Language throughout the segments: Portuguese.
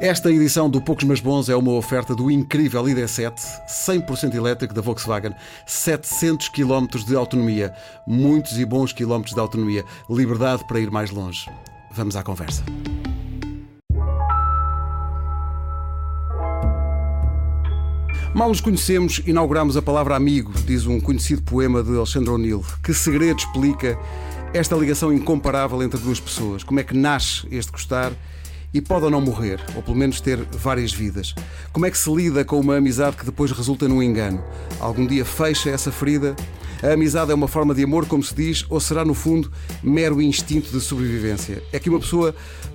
Esta edição do Poucos Mas Bons é uma oferta do incrível ID7, 100% elétrico da Volkswagen, 700 km de autonomia, muitos e bons quilómetros de autonomia, liberdade para ir mais longe. Vamos à conversa. Mal nos conhecemos, inauguramos a palavra amigo, diz um conhecido poema de Alexandre O'Neill. Que segredo explica esta ligação incomparável entre duas pessoas? Como é que nasce este gostar e pode ou não morrer, ou pelo menos ter várias vidas? Como é que se lida com uma amizade que depois resulta num engano? Algum dia fecha essa ferida? A amizade é uma forma de amor, como se diz, ou será, no fundo, mero instinto de sobrevivência? É que uma pessoa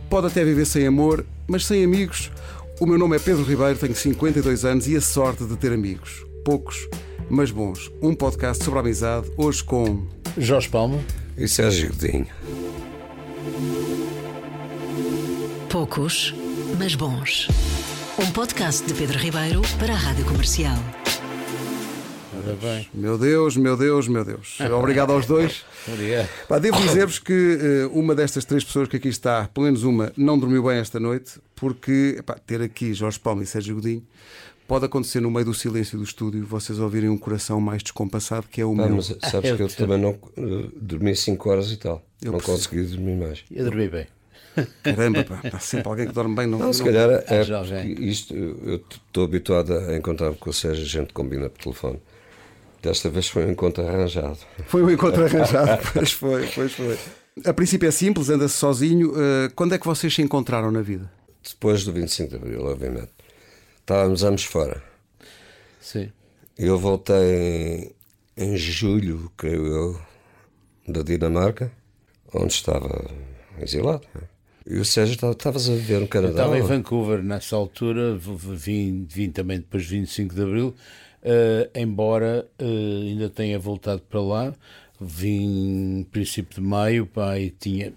pode até viver sem amor, mas sem amigos. O meu nome é Pedro Ribeiro, tenho 52 anos e a sorte de ter amigos. Poucos, mas bons. Um podcast sobre a amizade, hoje com. Jorge Palma e Sérgio Godinho. Poucos, mas bons. Um podcast de Pedro Ribeiro para a Rádio Comercial. Ora bem. Meu Deus, meu Deus, meu Deus. Obrigado aos dois. Obrigado. Pá, devo dizer-vos que uh, uma destas três pessoas que aqui está, pelo menos uma, não dormiu bem esta noite, porque epá, ter aqui Jorge Palma e Sérgio Godinho pode acontecer no meio do silêncio do estúdio vocês ouvirem um coração mais descompassado que é o Pá, meu. mas sabes que eu também não uh, dormi 5 horas e tal. Eu não percebo. consegui dormir mais. Eu dormi bem. Caramba, pá, há sempre alguém que dorme bem. Não, Não, se não- calhar é vem. isto, eu estou habituado a encontrar-me com o Sérgio, a gente combina por telefone. Desta vez foi um encontro arranjado. Foi um encontro arranjado. pois foi, pois foi. A princípio é simples, anda-se sozinho. Uh, quando é que vocês se encontraram na vida? Depois do 25 de Abril, obviamente. Estávamos ambos fora. Sim. Eu voltei em, em julho, creio eu, da Dinamarca, onde estava exilado. E o Sérgio estava- estavas a viver no Eu Canadá. estava em ou- Vancouver nessa altura, vim, vim também depois de 25 de Abril, eh, embora eh, ainda tenha voltado para lá. Vim no princípio de maio, e tinha.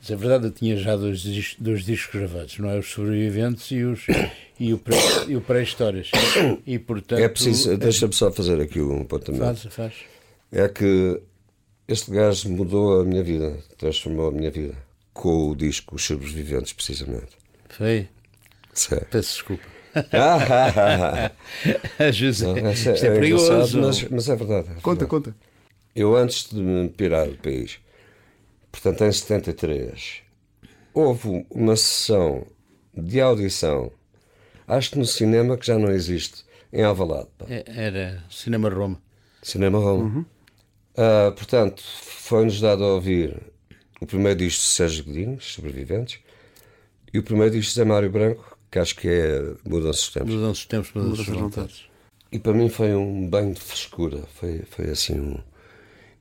Mas é verdade, eu tinha já dois, dois discos gravados, não é? Os sobreviventes e, os, e o pré- e pré-histórias. E portanto. É preciso, deixa-me só fazer aqui um apontamento. Faz, faz. É que este gajo mudou a minha vida, transformou a minha vida. Com o disco Os Sobreviventes, precisamente. Foi. Sério. Peço desculpa. Ah, Às vezes não, é, essa isto é engraçado, perigoso. Mas, mas é verdade. é Conta, verdade. conta. Eu, antes de me pirar do país, portanto, em 73, houve uma sessão de audição, acho que no cinema que já não existe, em Alvalade. pá. É, Era Cinema Roma. Cinema Roma. Ah, portanto, foi-nos dado a ouvir o primeiro disco de Sérgio Godinho, Os Sobreviventes, e o primeiro disco de Zé Mário Branco, que acho que é Mudança dos Tempos. Mudança dos tempos, mudança dos de vontades. E para mim foi um banho de frescura. Foi, foi assim um.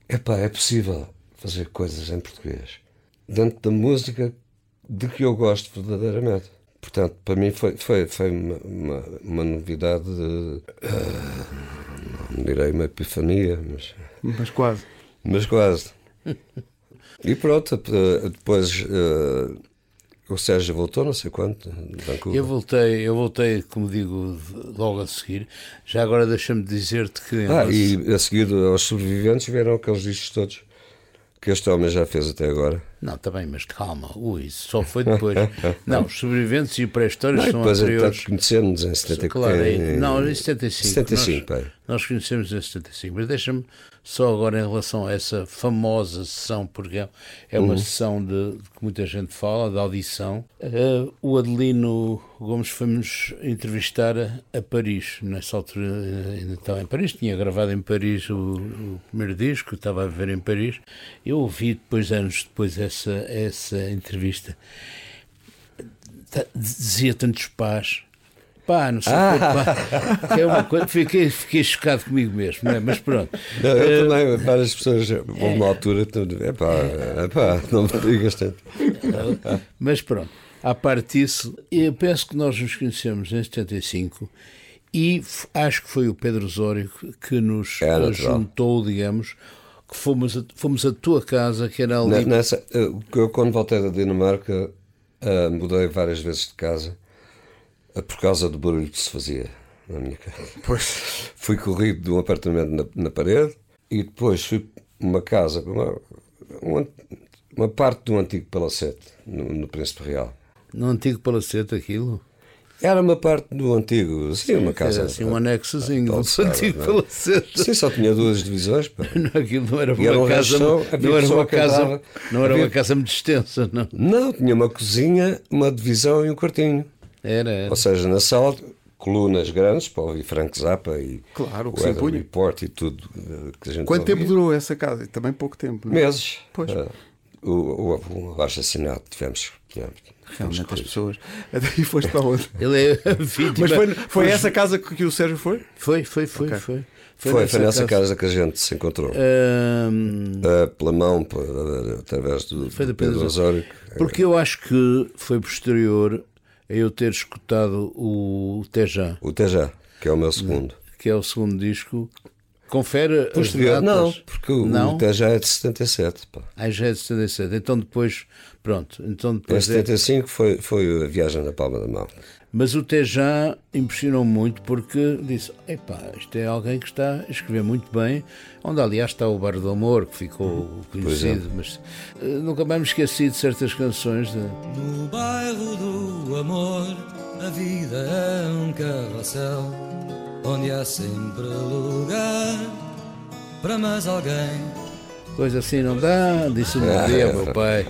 Epá, é possível fazer coisas em português. Dentro da música de que eu gosto verdadeiramente. Portanto, para mim foi, foi, foi uma, uma, uma novidade. de, não direi uma epifania, mas, Mas quase. mas quase. E pronto, depois eh, o Sérgio voltou, não sei quanto, de Vancouver. Eu voltei, eu voltei, como digo, logo a seguir. Já agora deixa-me dizer-te que. Ah, relação- e a seguir aos sobreviventes vieram aqueles discos todos que este homem já fez até agora. Não, está bem, mas calma. Ui, isso só foi depois. não, os sobreviventes e pré-histórias são depois, anteriores. entretanto, conhecemos em 74. Claro, é- em- não, em 75. 75, nós, pai. nós conhecemos em 75. Mas deixa-me só agora em relação a essa famosa sessão, porque é- é Uhum. uma sessão de, de que muita gente fala, de audição. Eh, o Adelino Gomes foi-nos entrevistar a, a Paris. Nessa altura eh, ainda estava em Paris, tinha gravado em Paris o, o primeiro disco, estava a viver em Paris. Eu ouvi depois, anos depois, essa, essa entrevista. Ta- Dizia tantos pás. Pá, não sei o quê, pá. Que é uma coisa, fiquei, fiquei chocado comigo mesmo, é? mas pronto. Não, eu Eh, também, várias pessoas, houve uma altura, tudo, epá, epá, não me digas tanto. Mas pronto, à parte disso, eu penso que nós nos conhecemos em 75 e acho que foi o Pedro Osório que- nos É juntou, digamos, que fomos a, fomos a tua casa, que era ali. Ne- Nessa, eu, quando voltei da Dinamarca, eh, mudei várias vezes de casa eh, por causa do barulho que se fazia na minha casa. Pois. Fui corrido de um apartamento na, na parede e depois fui para uma casa, uma, uma, uma parte de um antigo palacete no, no Príncipe Real. No antigo palacete aquilo? Era uma parte do antigo, sim, uma casa. Era assim um anexozinho do antigo não é? palacete. Sim, só tinha duas divisões. pá. Não, aquilo não era era uma um casa, havia não era uma casa, não era Havia- uma casa muito extensa, não. Não, tinha uma cozinha, uma divisão e um quartinho. Era, era. Ou seja, na sala, colunas grandes para ouvir Frank Zappa e Claro, o o Weather. Report e tudo eh, que a gente Quanto tempo ouvia. durou essa casa? Também pouco tempo. não é? Meses. Pois. Eh, o, o, o assinado tivemos. tivemos, tivemos Realmente as pessoas. E foste para onde? Ele é a vítima. Mas foi, foi essa casa que o Sérgio foi? Foi, foi, foi. Ok. Foi, Foi, foi nessa casa que a gente se encontrou. Ahm, Eh, pela mão, através do, Foi do Pedro Osório. porque eu acho que foi posterior a eu ter escutado o Tejan, O Teja, que é o meu segundo. que é o segundo disco. Confere as Posterior, datas. não, porque o, Não? o Teja é de 77. Pá. Ah, já é de 77. Então depois, pronto. Então Em depois é- 75 foi, foi a viagem na palma da mão. Mas o Tejan impressionou muito porque disse: epá, isto é alguém que está a escrever muito bem. Onde, aliás, está o Bar do Amor, que ficou conhecido, mas eh, nunca mais me esqueci de certas canções. De... No bairro do amor, a vida é um carrossel onde há sempre lugar para mais alguém. Coisa assim não dá, disse um dia meu pai.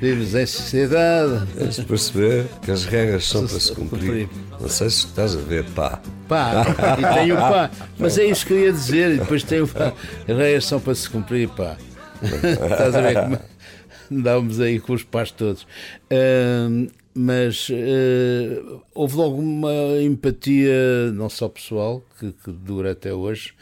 Vives em sociedade. Tens de perceber que as regras são para se Cumprir. Não sei se estás a ver, pá. Pá, e tem o pá. Mas é isso que eu ia dizer. E depois tem o pá. As regras são para se cumprir, pá. Estás a ver como andávamos aí com os pás todos. Ahm, mas ah, houve logo uma empatia, não só pessoal, que, que dura até hoje.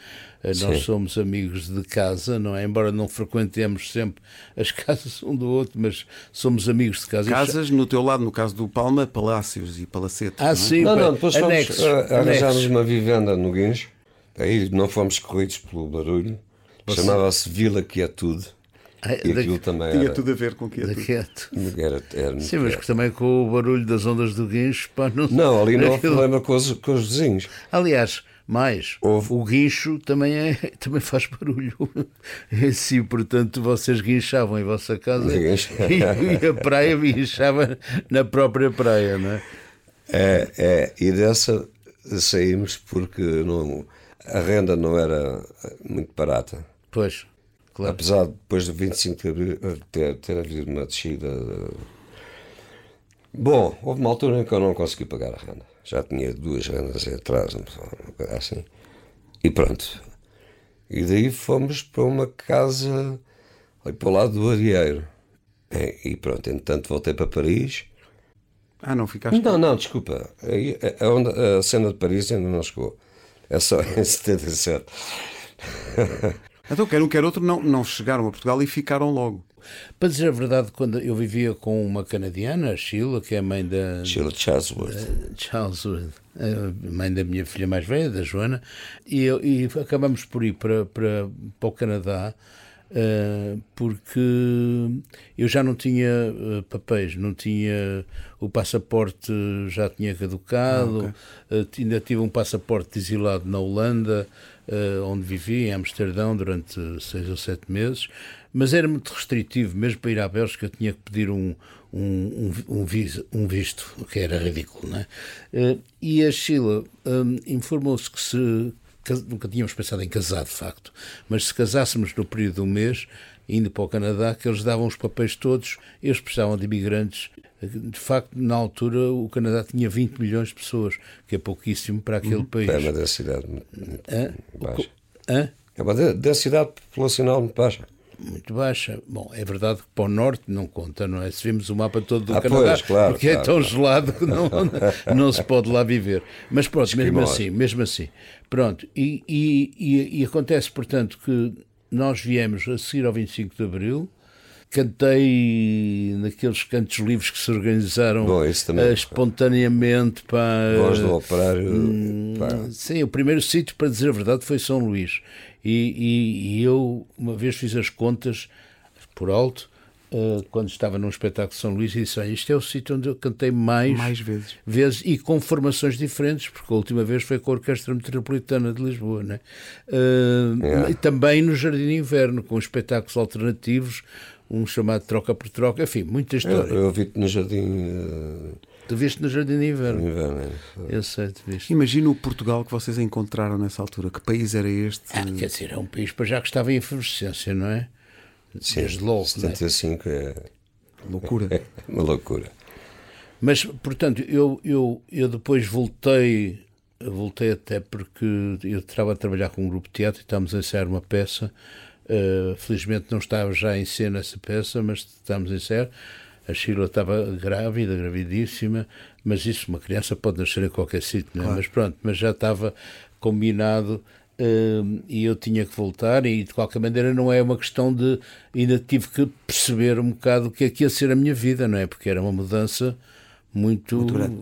Ah, nós Sim. somos amigos de casa, não é? Embora não frequentemos sempre as casas um do outro, mas somos amigos de casa. Casas, no teu lado, no caso do Palma, palácios e palacetes. Ah, não é? sim, Não, não, depois fomos, anexos, eh, arranjámos uma vivenda no Guincho. Aí não fomos corridos pelo barulho. Chamava-se Vila Quietude. Ah, E da- aquilo também Tinha era, tudo a ver com o que é da quieto. era, era Sim, mas que também com o barulho das ondas do guincho, pá, não Não, ali não houve aquilo- problema com os, com os vizinhos. Aliás, mais, Houve. o guincho também, é, também faz barulho. É sim, portanto, vocês guinchavam em vossa casa e, e a praia guinchava na própria praia, não é? É, é, e dessa saímos porque não, a renda não era muito barata. Pois, claro. Apesar de depois do 25 de abril eh, ter, ter havido uma descida. de- Bom, houve uma altura em que eu não consegui pagar a renda. Já tinha duas rendas aí atrás, uma coisa assim. E pronto. E daí fomos para uma casa ali para o lado do Arieiro. E pronto, entretanto voltei para Paris. Ah, não ficaste. Não, não, desculpa. Aí, a, onda- a cena de Paris ainda não chegou. É só em 77. Então, quer um, quer outro, não, não chegaram a Portugal e ficaram logo. Para dizer a verdade, quando eu vivia com uma canadiana, a Sheila, que é a mãe da, Sheila Chatsworth. Charles Wood, a mãe da minha filha mais velha, da Joana, e, eu- e acabamos por ir para, para, para o Canadá eh, porque eu já não tinha eh, papéis, não tinha o passaporte já tinha caducado, eh, ainda tive um passaporte exilado na Holanda, eh, onde vivi, em Amsterdão, durante seis ou sete meses, mas era muito restritivo, mesmo para ir à Bélgica tinha que pedir um, um, um, um, vis- um visto, o que era ridículo, não é? Eh, E a Sheila hum, informou-se que se nunca tínhamos pensado em casar, de facto, mas se casássemos no período um mês, indo para o Canadá, que eles davam os papéis todos, eles precisavam de imigrantes. De facto, na altura, o Canadá tinha 20 milhões de pessoas, que é pouquíssimo para aquele país. É uma densidade Hã? baixa. Hã? É uma de- densidade populacional muito baixa. muito baixa. Bom, é verdade que para o norte não conta, não é? Se vimos o mapa todo do Ah, Canadá, pois, claro, porque é claro, tão claro. gelado que não, não se pode lá viver. Mas pronto, mesmo Esquimós. assim, mesmo assim. Pronto, e, e, e, e acontece, portanto, que nós viemos a seguir ao 25 de Abril, cantei naqueles cantos livres que se organizaram Bom, eh, espontaneamente para Voz do operário. pá, Sim, o primeiro sítio, para dizer a verdade, foi São Luís. E, e- e eu, uma vez, fiz as contas por alto, eh, quando estava num espetáculo de São Luís, e disse: Olha, isto é o sítio onde eu cantei mais, Mais vezes. vezes e com formações diferentes, porque a última vez foi com a Orquestra Metropolitana de Lisboa, né? Eh, Yeah. E também no Jardim de Inverno, com espetáculos alternativos, um chamado Troca por Troca, enfim, muita Eu, história. eu vi-te no jardim eh, Tu viste no Jardim de de Inverno? inverno. é. Eu sei, tu viste. Imagina o Portugal que vocês encontraram nessa altura. Que país era este? Ah, quer dizer, é um país para já que estava em efervescência, não é? Sim, Desde logo, não é? 75 é, Loucura. é uma loucura. Mas, portanto, eu, eu, eu depois voltei, voltei até porque eu estava a trabalhar com um grupo de teatro e estávamos a ensaiar uma peça. Uh, felizmente não estava já em cena essa peça, mas estávamos a ensaiar. A Sheila estava grávida, gravidíssima, mas isso, uma criança pode nascer em qualquer sítio, não é? Mas pronto, mas já estava combinado e eu tinha que voltar e de qualquer maneira não é uma questão de ainda tive que perceber um bocado o que é que ia ser a minha vida, não é? Porque era uma mudança muito, muito grande,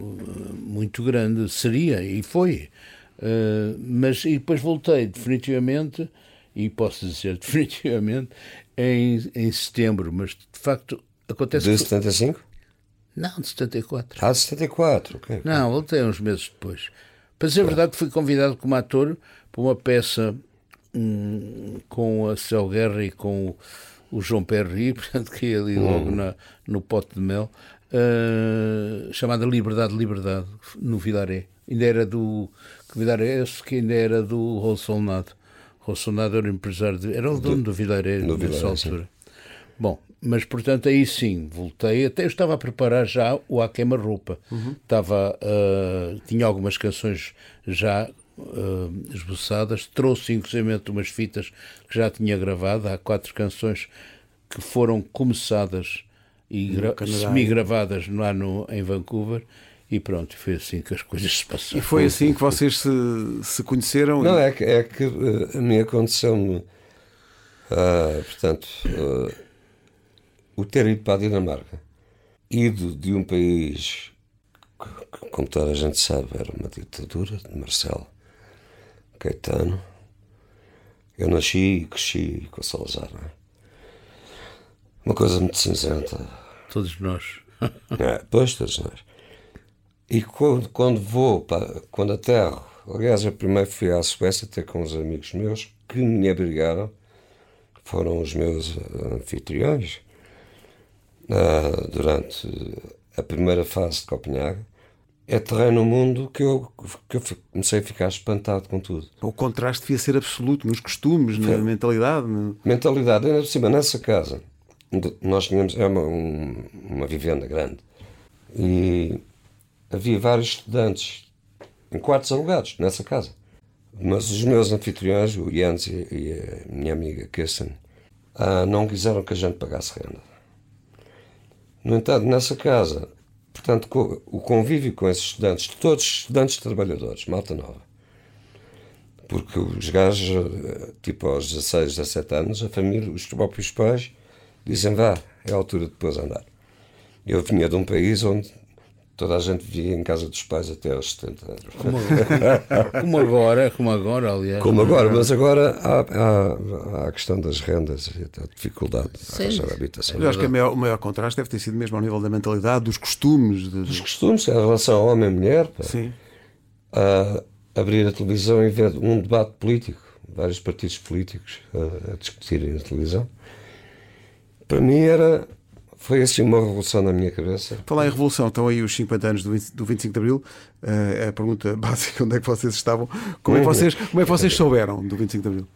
muito grande. seria e foi. Uh, mas e depois voltei definitivamente e posso dizer definitivamente em, em setembro, mas de facto acontece De que- 75? não, de 74. Ah, de 74, ok. Não, voltei uns meses depois. Para dizer a verdade, fui convidado como ator para uma peça hum, com a Céu Guerra e com o, o João Perry, portanto, que é ali logo na, no pote de mel, ah, chamada Liberdade, Liberdade, no Vilaré. Ainda era do. Que Vilaré é esse que ainda era do Rolsolnado. Rolsolnado era o empresário, de, era o dono do Vilaré do nessa Vilaré, sim. altura. Bom, mas portanto aí sim, voltei. Até eu estava a preparar já o A Queima-Roupa. Estava, ah, tinha algumas canções já ah, esboçadas. Trouxe inclusive umas fitas que já tinha gravado. Há quatro canções que foram começadas e semi-gravadas lá no, em Vancouver. E pronto, foi assim que as coisas se passaram. E foi assim que vocês se, se conheceram? Não, é que, é que eh, a mim aconteceu-me, ah, portanto, ah, o ter ido para a Dinamarca, ido de um país que, que, como toda a gente sabe, era uma ditadura de Marcelo Caetano. Eu nasci e cresci com o Salazar, não é? Uma coisa muito cinzenta. Todos nós. É, pois, todos nós. E quando, quando vou, para, quando aterro, aliás, eu primeiro fui à Suécia ter com uns amigos meus que me abrigaram, foram os meus eh, anfitriões, ah, durante a primeira fase de Copenhague. É terreno no mundo que eu, que eu comecei a ficar espantado com tudo. O contraste devia ser absoluto nos costumes, na mentalidade. no- Mentalidade, ainda por cima, nessa casa, nós tínhamos, é uma, um- uma vivenda grande, e havia vários estudantes em quartos alugados nessa casa. Mas os meus anfitriões, o Jens e, e a minha amiga Kirsten, ah, não quiseram que a gente pagasse renda. No entanto, nessa casa, portanto, o convívio com esses estudantes, todos estudantes trabalhadores, malta nova, porque os gajos, eh, tipo aos 16, 17 anos, a família, os próprios pais, dizem vá, é a altura de depois andar. Eu vinha de um país onde toda a gente vivia em casa dos pais até aos 70 anos. Como agora, como agora, aliás. Como agora, mas agora há, há- há a questão das rendas e a dificuldade de arranjar habitação. Eu acho que a maior- o maior contraste deve ter sido mesmo ao nível da mentalidade, dos costumes. de- Os de- costumes em relação ao homem e mulher, pá, Sim. a abrir a televisão e ver um debate político, vários partidos políticos a, a discutirem na televisão. Para mim era foi assim uma revolução na minha cabeça. Falar em revolução, estão aí os 50 anos do 20 do 25 de Abril. Eh, a pergunta básica: onde é que vocês estavam? Como é que vocês, como é que vocês souberam do 25 de Abril?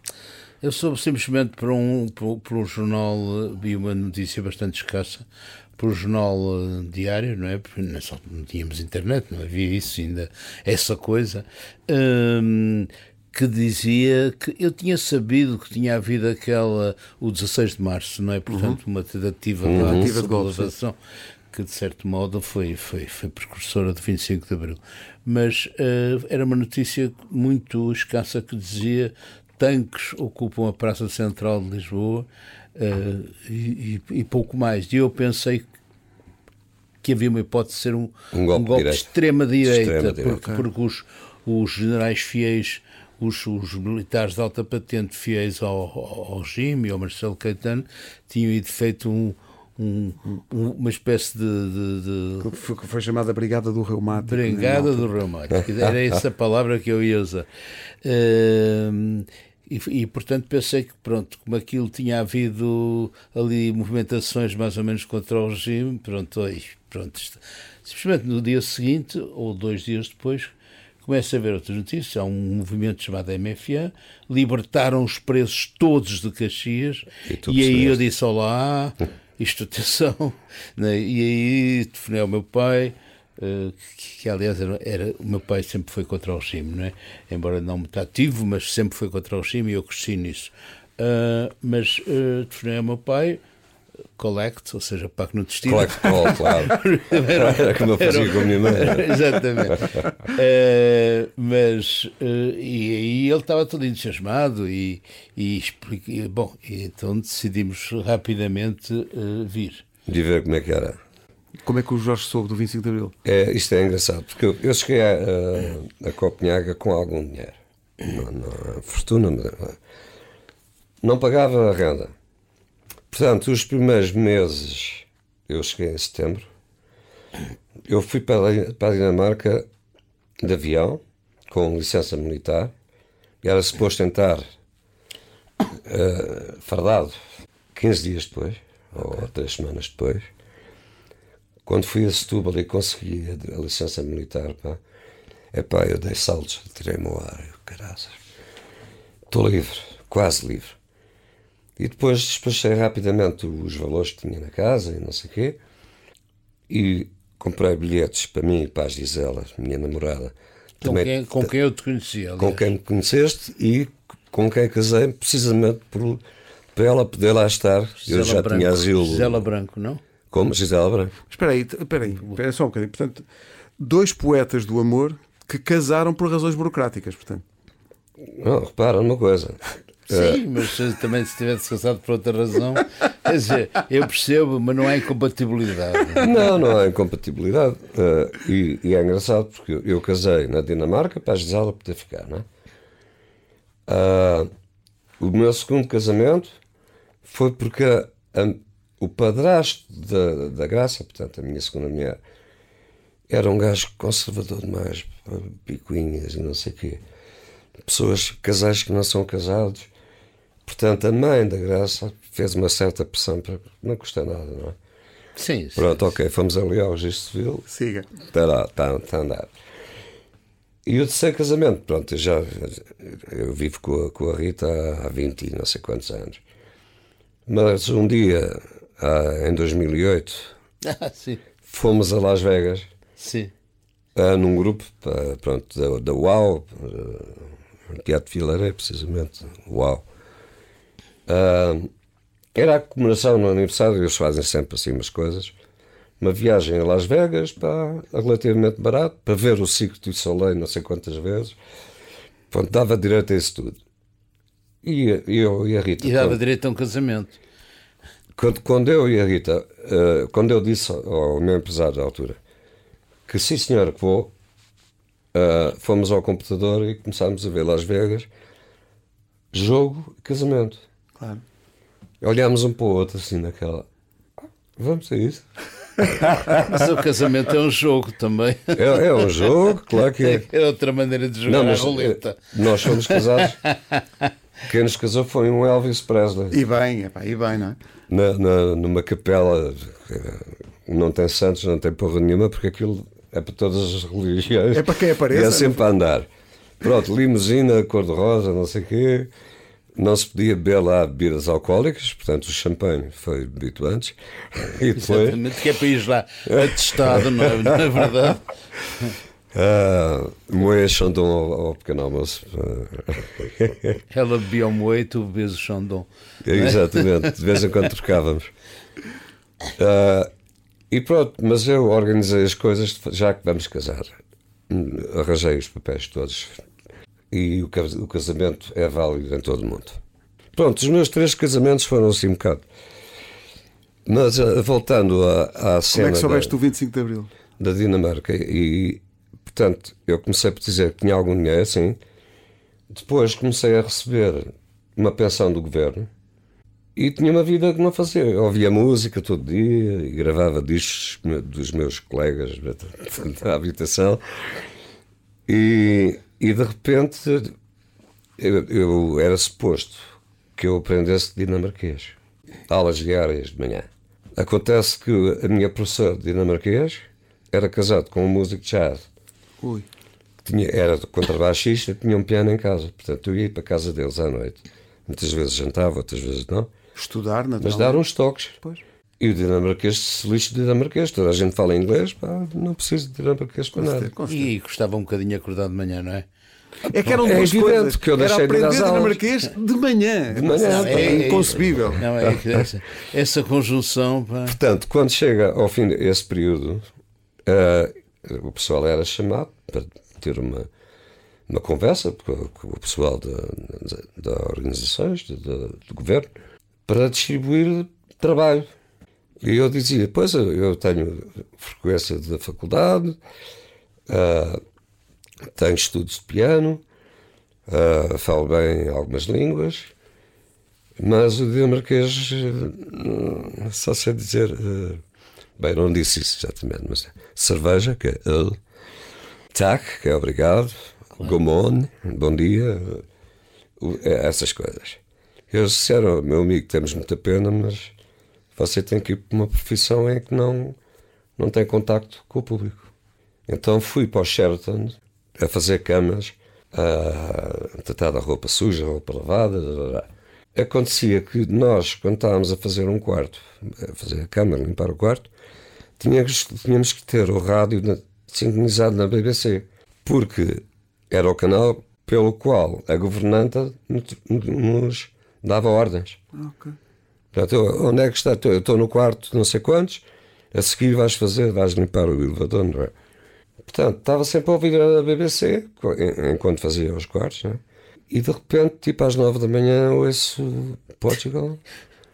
Eu soube simplesmente por um, por, por um jornal, eh, vi uma notícia bastante escassa, por um jornal eh, diário, não é? Porque nessa altura não tínhamos internet, não havia isso ainda, essa coisa, hum, que dizia que eu tinha sabido que tinha havido aquela, o 16 de março, não é? Portanto, uma tentativa de, Tentativa de golpe, sublevação que de certo modo foi, foi, foi precursora do 25 de Abril. Mas eh, era uma notícia muito escassa que dizia tanques ocupam a Praça Central de Lisboa eh, e, e- e pouco mais. E eu pensei que havia uma hipótese de ser um, Um golpe de direito. extrema-direita, Extrema-direita. porque, porque os, os generais fiéis, os, os militares de alta patente fiéis ao, ao, ao regime e ao Marcelo Caetano tinham ido feito um, um- um- uma espécie de- de- de, Foi, foi chamada Brigada do Reumático. Brigada do Reumático. Era essa a palavra que eu ia usar. Ehm, e, e, portanto pensei que pronto, como aquilo tinha havido ali movimentações mais ou menos contra o regime, pronto, aí, pronto, simplesmente no dia seguinte ou dois dias depois começa a ver outras notícias. Há um movimento chamado MFA, libertaram os presos todos de Caxias, e, e aí eu disse: Olá, isto atenção. Né? E aí telefonei ao meu pai. Uh, que, que, aliás era, era, o meu pai sempre foi contra o regime, não é? embora não muito ativo, mas sempre foi contra o regime e eu cresci nisso. Uh, mas uh, telefonei ao meu pai, collect, ou seja, para que não te Collect call, claro. era, era como eu fazia com a minha mãe. Exatamente. uh, mas, uh, e aí ele estava todo entusiasmado e, e, e bom, então decidimos rapidamente uh, vir. De ver como é que era. Como é que o Jorge soube do 25 de Abril? É, isto é engraçado, porque eu, eu cheguei a, a, a Copenhaga com algum dinheiro. Não, não, fortuna, não pagava a renda Portanto, os primeiros meses, eu cheguei em setembro, eu fui para, para a Dinamarca de avião, com licença militar, e era suposto entrar uh, fardado 15 dias depois, ou 3 semanas depois. Quando fui a Setúbal e consegui a, a licença militar, pá, epá, eu dei saltos, tirei-me ao ar, eu, estou livre, quase livre. E depois despachei rapidamente os valores que tinha na casa e não sei o quê. E comprei bilhetes para mim e para a Gisela, minha namorada. Com, Também, quem, com quem eu te conhecia, aliás. Com quem me conheceste e com quem casei, precisamente por, para ela poder lá estar. Gisela eu já Branco. tinha asilo. Gisela Branco, não? Como? Gisela Branco. Espera aí, espera aí, espera só um bocadinho. Portanto, dois poetas do amor que casaram por razões burocráticas, portanto. Não, repara numa coisa. Sim, mas também se tivesse casado por outra razão, quer dizer, eu percebo, mas não há incompatibilidade. Não, não há incompatibilidade. Uh, e, e, é engraçado porque eu casei na Dinamarca para a Gisela poder ficar, não é? Uh, o meu segundo casamento foi porque a, a, o padrasto da, da Graça, portanto, a minha segunda mulher, era um gajo conservador demais, picuinhas e não sei o quê. Pessoas, casais que não são casados, Portanto, a mãe da Graça fez uma certa pressão para. Não custa nada, não é? Sim, sim. Pronto, ok, fomos ali ao registro civil. Siga. Está lá, está, está a andar. E o terceiro casamento, pronto, eu já eu vivo com a, com a Rita há 20 e não sei quantos anos. Mas um dia, em 2008, ah, fomos a Las Vegas. Sim. num grupo, pronto, da, da UAU, Teatro Filaré, precisamente, UAU. Uh, era a comemoração no aniversário, eles fazem sempre assim umas coisas. Uma viagem a Las Vegas, pá, relativamente barato, para ver o Cirque du Soleil não sei quantas vezes. Pronto, dava direito a isso tudo. E eu e a Rita. E dava quando, direito a um casamento. Quando, quando eu e a Rita, uh, quando eu disse ao meu empresário da altura que sim senhor, que vou, uh, fomos ao computador e começámos a ver Las Vegas, jogo e casamento. Claro. Olhámos um para o outro assim naquela. Vamos a isso. Mas o casamento é um jogo também. É, é um jogo, claro que é. É outra maneira de jogar não, mas, a roleta. Eh, nós fomos casados. Quem nos casou foi um Elvis Presley. E bem, epá, e bem, não é? Na, na, numa capela, não tem santos, não tem porra nenhuma, porque aquilo é para todas as religiões. É para quem aparece. E é sempre a andar. Pronto, limusina, cor-de-rosa, não sei o quê. Não se podia beber lá bebidas alcoólicas, portanto o champanhe foi bebido antes. E depois... Exatamente, que é ir lá atestado, não é, na é verdade? Ah, moe Chandon ao, ao pequeno almoço. Ela bebia o moe tu bebes o Chandon. É, exatamente, de vez em quando trocávamos. Ah, e pronto, mas eu organizei as coisas, já que vamos casar. Arranjei os papéis todos, e o casamento é válido em todo o mundo. Pronto, os meus três casamentos foram assim um bocado. Mas uh, voltando à, à cena. Como é que soubeste da, o 25 de Abril? Da Dinamarca. E, portanto, eu comecei por dizer que tinha algum dinheiro, assim. Depois comecei a receber uma pensão do governo e tinha uma vida que não fazia. Eu ouvia música todo dia e gravava discos dos meus colegas da habitação. E, e de repente eu, eu era suposto que eu aprendesse dinamarquês. Aulas diárias de manhã. Acontece que a minha professora de dinamarquês era casado com um músico de jazz. Ui. Tinha, era contrabaixista, tinha um piano em casa. Portanto, eu ia para a casa deles à noite. Muitas vezes jantava, outras vezes não. Estudar, Mas naturalmente. dar uns toques. Pois. E o dinamarquês se lixe de dinamarquês. Toda a gente fala inglês, pá, não preciso de dinamarquês para nada. E custava um bocadinho acordar de manhã, não é? É que eram É duas evidente coisas. que eu Era deixei de ir aprender aulas. dinamarquês de manhã. De manhã. É, inconcebível. Não, é essa, essa conjunção. Pá, Portanto, quando chega ao fim desse período, eh, o pessoal era chamado para ter uma, uma conversa com, com o pessoal da, da, da organizações, de- de- do governo, para distribuir trabalho. E eu dizia, pois eu, tenho frequência da faculdade, ah, tenho estudos de piano, ah, falo bem algumas línguas, mas o dinamarquês, eh, só sei dizer, eh, bem, não disse isso exatamente, mas cerveja, que é el, tak, que é obrigado, gomon, bom dia, eh, essas coisas. Eles disseram, meu amigo, temos muita pena, mas você tem que ir para uma profissão em que não, não tem contacto com o público. Então fui para o Sheraton a fazer camas, a tratar da roupa suja, roupa lavada. Acontecia que nós, quando estávamos a fazer um quarto, a fazer a cama, limpar o quarto, tínhamos, tínhamos que ter o rádio na- sincronizado na BBC, porque era o canal pelo qual a governanta nos- dava ordens. Ok. Portanto, onde é que está? Eu estou no quarto, não sei quantos, a seguir vais fazer, vais limpar o elevador, não é? Portanto, estava sempre a ouvir a BBC, enquanto fazia os quartos, não é? E de repente, tipo às nove da manhã, ouço Portugal.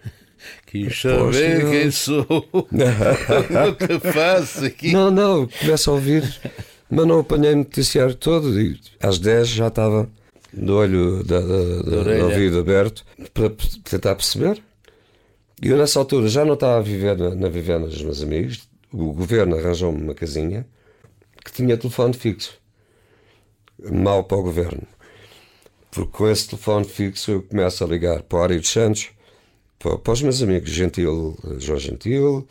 quis saber Poxa, quem sou, o que faço aqui. Não, não, começo a ouvir, mas não apanhei o noticiário todo e às 10 já estava do olho da, da, da- do ouvido aberto para tentar perceber. E eu nessa altura já não estava a viver na, na vivenda dos meus amigos, o governo arranjou-me uma casinha que tinha telefone fixo. Mal para o governo. Porque com esse telefone fixo eu começo a ligar para o Ari dos Santos, para, para os meus amigos Gentil, João Gentil,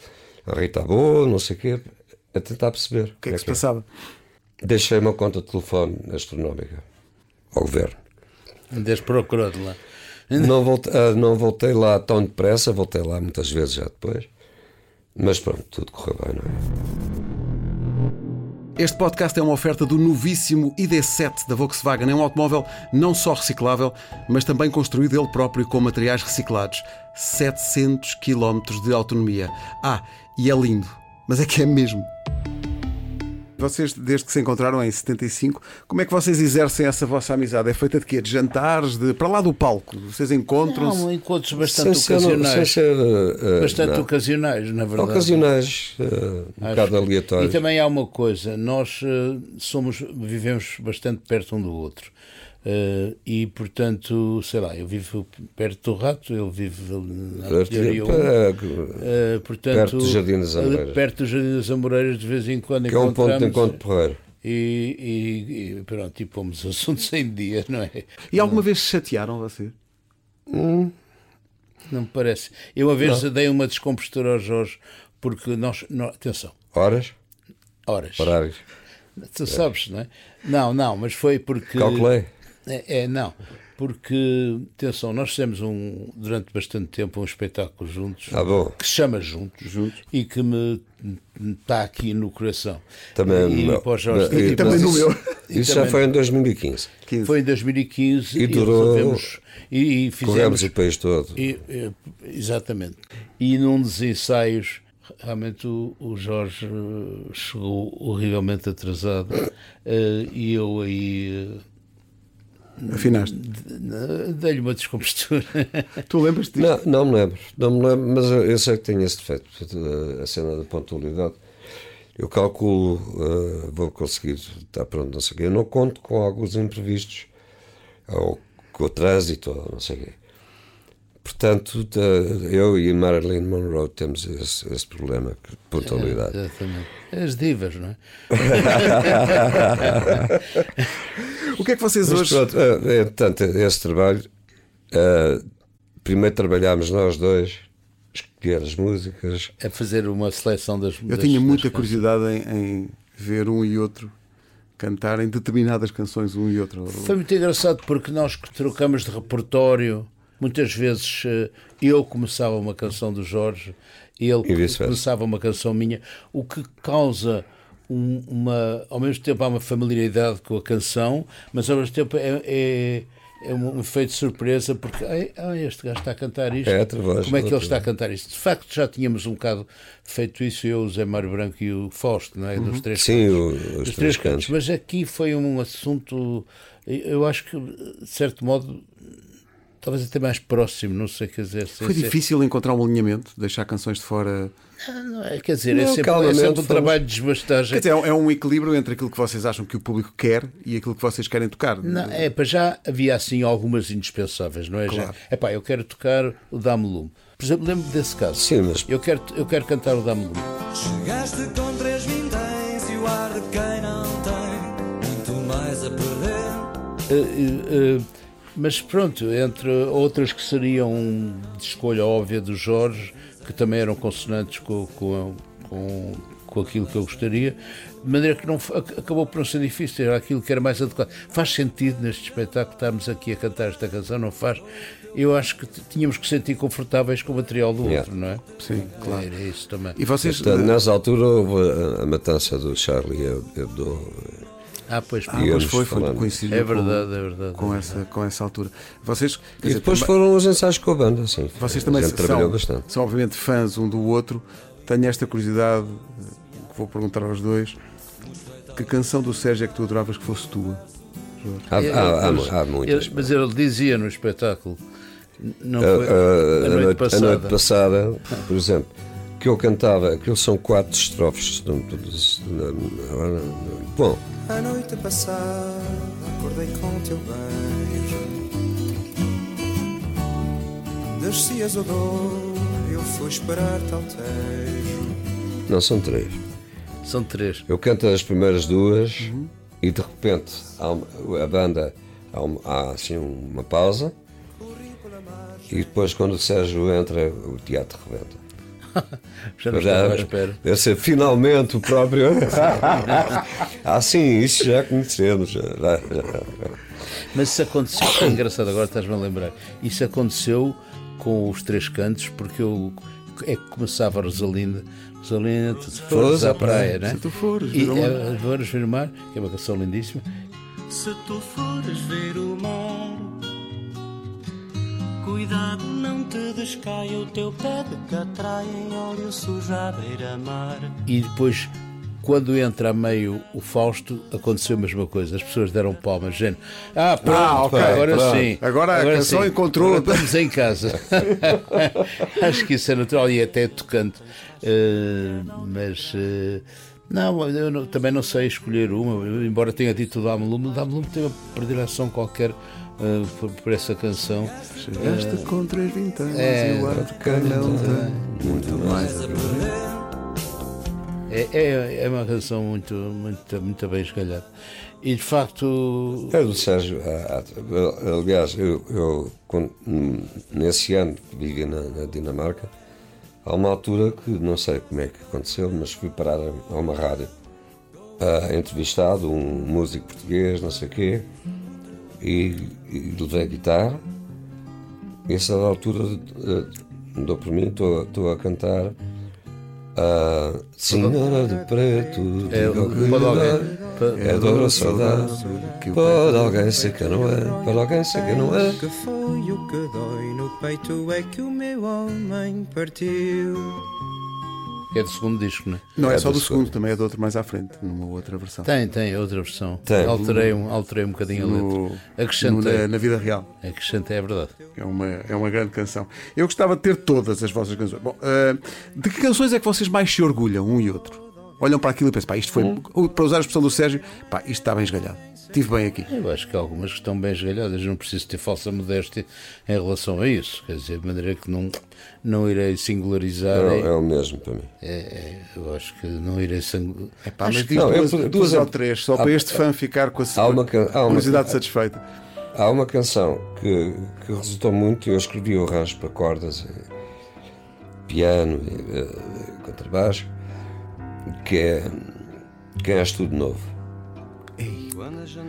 a Rita Boa, não sei o quê, a tentar perceber O que é que se passava? Deixei uma conta de telefone astronómica ao governo. Procurou de lá. Não voltei, ah, não voltei lá tão depressa, voltei lá muitas vezes já depois. Mas pronto, tudo correu bem, não é? Este podcast é uma oferta do novíssimo ID7 da Volkswagen. É um automóvel não só reciclável, mas também construído ele próprio com materiais reciclados. 700 km de autonomia. Ah, e é lindo. Mas é que é mesmo. Vocês, desde que se encontraram em 75, como é que vocês exercem essa vossa amizade? É feita de quê? De jantares? De... Para lá do palco? Vocês encontram-se? Não, encontros bastante Sem ocasionais. ser, ah, Bastante não. ocasionais, na verdade. Ocasionais, ah, um Acho bocado aleatórios. E também há uma coisa, nós eh, somos, vivemos bastante perto um do outro. Eh, e portanto, sei lá, eu vivo perto do rato, ele vive na Artilharia Eh, portanto, perto do Jardim das Amoreiras. Perto do Jardim das Amoreiras, de vez em quando que é um ponto de encontro porreiro. E, e, e pronto, e pomos assuntos em dia, não é? E alguma vez se chatearam vocês? Não me parece. Eu uma vez dei uma descompostura ao Jorge, porque nós. não- atenção, Horas, horas. horários. Tu sabes, não é? Não, não, mas foi porque. Calculei. É, é, não. Porque, atenção, nós fizemos um, durante bastante tempo um espetáculo juntos Ah, bom. que se chama Juntos, e que me está aqui no coração. Também e, não. Jorge, E E também no meu. Isso E já foi em 2015. 15. Foi em 2015 E durou- resolvemos- e, e fizemos Corremos o país todo. e, exatamente. E num dos ensaios, realmente o, o Jorge eh, chegou horrivelmente atrasado eh, e eu aí Afinaste. dei-lhe uma descompostura. Tu lembras disso? Não, não me lembro, não me lembro, mas eu sei que tenho esse defeito, a cena da pontualidade. Eu calculo, eh, vou conseguir estar pronto, não sei o quê. Eu não conto com alguns imprevistos, ou com o trânsito, ou não sei o quê. Portanto, eu e Marilyn Monroe temos esse, esse problema de pontualidade. É, exatamente. As divas, não é? o que é que vocês Mas hoje. pronto, é, é, portanto, esse trabalho. eh, primeiro trabalhámos nós dois, escolher as músicas. É fazer uma seleção das Eu tinha muita curiosidade em, em ver um e outro cantarem determinadas canções, um e outro. Foi muito engraçado porque nós que trocamos de repertório, muitas vezes eh, eu começava uma canção do Jorge e ele começava uma canção minha, o que causa um- uma. Ao mesmo tempo há uma familiaridade com a canção, mas ao mesmo tempo é. é é um efeito de surpresa porque ai, este gajo está a cantar isto. É voz, Como é que ele está a cantar isto? De facto, já tínhamos um bocado feito isso, eu, o Zé Mário Branco e o Fausto, não é? Dos três Sim, cantos. os Dos três cantos. cantos. Mas aqui foi um assunto, eu acho que, de certo modo, talvez até mais próximo, não sei, quer dizer. sem Foi ser- difícil encontrar um alinhamento, deixar canções de fora. Não, não é, quer dizer, é Não, sempre, é sempre um fomos- trabalho de desbastagem. Quer dizer, é um- é um equilíbrio entre aquilo que vocês acham que o público quer e aquilo que vocês querem tocar. Não, é, para já havia assim algumas indispensáveis, não é? Claro. É pá, eu quero tocar o Dame Lume. Por exemplo, lembro desse caso. Sim, mas Eu quero, eu quero cantar o Dame Lume. Chegaste com três vinténs e o ar de quem não tem muito mais a perder. Eh, eh, eh, mas pronto, entre outras que seriam de escolha óbvia do Jorge, que também eram consonantes com, com, com, com aquilo que eu gostaria, de maneira que não, acabou por não ser difícil, era aquilo que era mais adequado. Faz sentido neste espetáculo estarmos aqui a cantar esta canção, não faz? Eu acho que tínhamos que sentir confortáveis com o material do Yeah. outro, não é? Sim, claro. Era isso também. E vocês. portanto, nessa altura houve a, a matança do Charlie Hebdo. Ah, pois, Ah, pois foi, foi coincidiu é com- verdade, é verdade. Com, essa, com essa altura. Vocês, E dizer, depois também- foram os ensaios com a banda, sim. vocês também são, bastante. são obviamente fãs um do outro. Tenho esta curiosidade que vou perguntar aos dois. Que canção do Sérgio é que tu adoravas que fosse tua? Há, há, há, Eles- há muitas. eles- mas ele dizia no espetáculo, não A, foi a- a a noite noite, a noite passada, por exemplo, que eu cantava, aquilo são quatro estrofes. Bom, A noite passada acordei com teu beijo Descias o dor, eu fui esperar-te ao tejo não são três. São três. Eu canto as primeiras duas e de repente há uma- a banda há, uma- há, assim uma pausa e depois quando o Sérgio entra o teatro rebenta. Já não estava à espera. Deve ser finalmente o próprio. ah, sim, isso já conhecemos. Já, já, já. Mas isso aconteceu, é engraçado, agora estás-me a lembrar. Isso aconteceu com os três cantos, porque eu é que começava a Rosalinda. Rosalinda, tu se fores à praia, né? Se tu fores e, ver o mar. é, fores ver o mar, que é uma canção lindíssima. Se tu fores ver o mar, cuidado, não te descaia o teu pé de catraia em óleo sujo à beira-mar. E depois, quando entra a meio o Fausto, aconteceu a mesma coisa. As pessoas deram palmas, gente. Ah, pronto, Ah, ok, agora pronto. sim. Agora a canção encontrou- Agora Estamos em casa. Acho que isso é natural e até tocante. Eh, mas. eh, não, eu não- também não sei escolher uma, embora tenha dito o Dame Lume, o Dame Lume tem uma predileção qualquer eh, por, por essa canção. Chegaste com três vinténs é, e o ar de quem não tem muito mais a É, é, é uma canção muito, muito, muito bem esgalhada. E de facto. É do Sérgio. Aliás, eu, eu quando- nesse ano que vivi na, na Dinamarca, há uma altura que não sei como é que aconteceu, mas fui parar a uma rádio ah, entrevistado, um músico português, não sei o quê, e, e levei a guitarra. E a essa altura ah, mudou por mim, estou a cantar. ah, Senhora de Preto, É, diga o que pode lhe alguém- É dor a saudade que o Pode alguém ser que não é Pode alguém ser que não é Que foi o que dói no peito é que o meu homem partiu é do segundo disco, não é? Não é, É só do do segundo, segundo. também é do outro mais à frente, numa outra versão. Tem, tem, é outra versão. Tem. Alterei, um, alterei um bocadinho a No- letra. Acrescentei. no- na, na vida real. Acrescentei, é verdade. É uma, é uma grande canção. Eu gostava de ter todas as vossas canções. Bom, ah, de que canções é que vocês mais se orgulham, um e outro? Olham para aquilo e pensam, pá, isto foi. Para usar a expressão do Sérgio, pá, isto está bem esgalhado. Estive bem aqui. Eu acho que há algumas que estão bem esgalhadas, não preciso ter falsa modéstia em relação a isso. Quer dizer, de maneira que não, não irei singularizar. É, é o mesmo para mim. é- é, eu acho que não irei singularizar. Pá, mas diz não, eu, duas, por duas ou exemplo, três, só há- para este fã ficar com a há uma há uma- curiosidade satisfeita. Há uma canção que, que resultou muito, eu escrevi o arranjo para cordas, eh, piano, eh, contrabaixo, que é Quem és tudo novo.